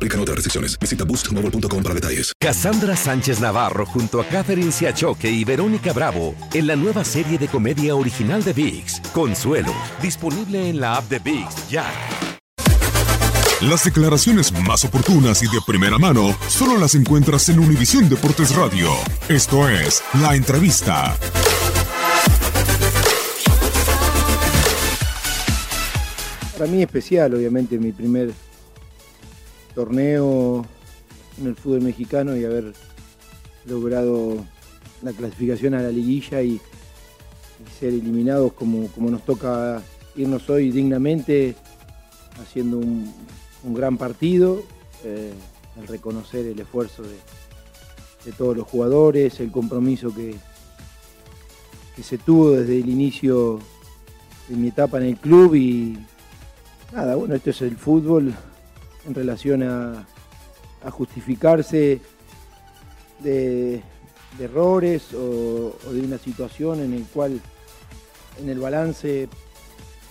Aplican otras restricciones. Visita boostmobile.com para detalles. Cassandra Sánchez Navarro junto a Catherine Siachoque y Verónica Bravo en la nueva serie de comedia original de VIX, Consuelo, disponible en la app de VIX ya. Las declaraciones más oportunas y de primera mano solo las encuentras en Univisión Deportes Radio. Esto es La Entrevista. Para mí especial, obviamente, mi primer torneo en el fútbol mexicano y haber logrado la clasificación a la liguilla y, ser eliminados como, como nos toca irnos hoy dignamente, haciendo un, gran partido, eh, al reconocer el esfuerzo de, de todos los jugadores, el compromiso que, que se tuvo desde el inicio de mi etapa en el club y nada, bueno, esto es el fútbol en relación a, justificarse de, errores o, o de una situación en el cual en el balance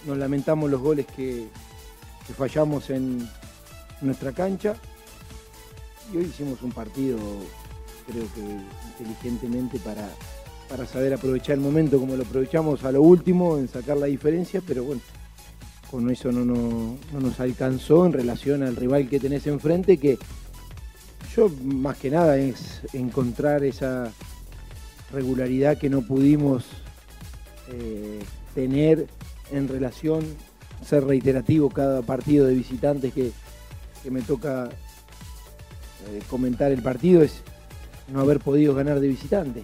nos lamentamos los goles que, que fallamos en nuestra cancha. Y hoy hicimos un partido creo que inteligentemente para, para saber aprovechar el momento como lo aprovechamos a lo último en sacar la diferencia, pero bueno, con eso no, no, no nos alcanzó en relación al rival que tenés enfrente, que yo más que nada es encontrar esa regularidad que no pudimos eh, tener en relación, ser reiterativo cada partido de visitantes que, que me toca eh, comentar el partido, es no haber podido ganar de visitante.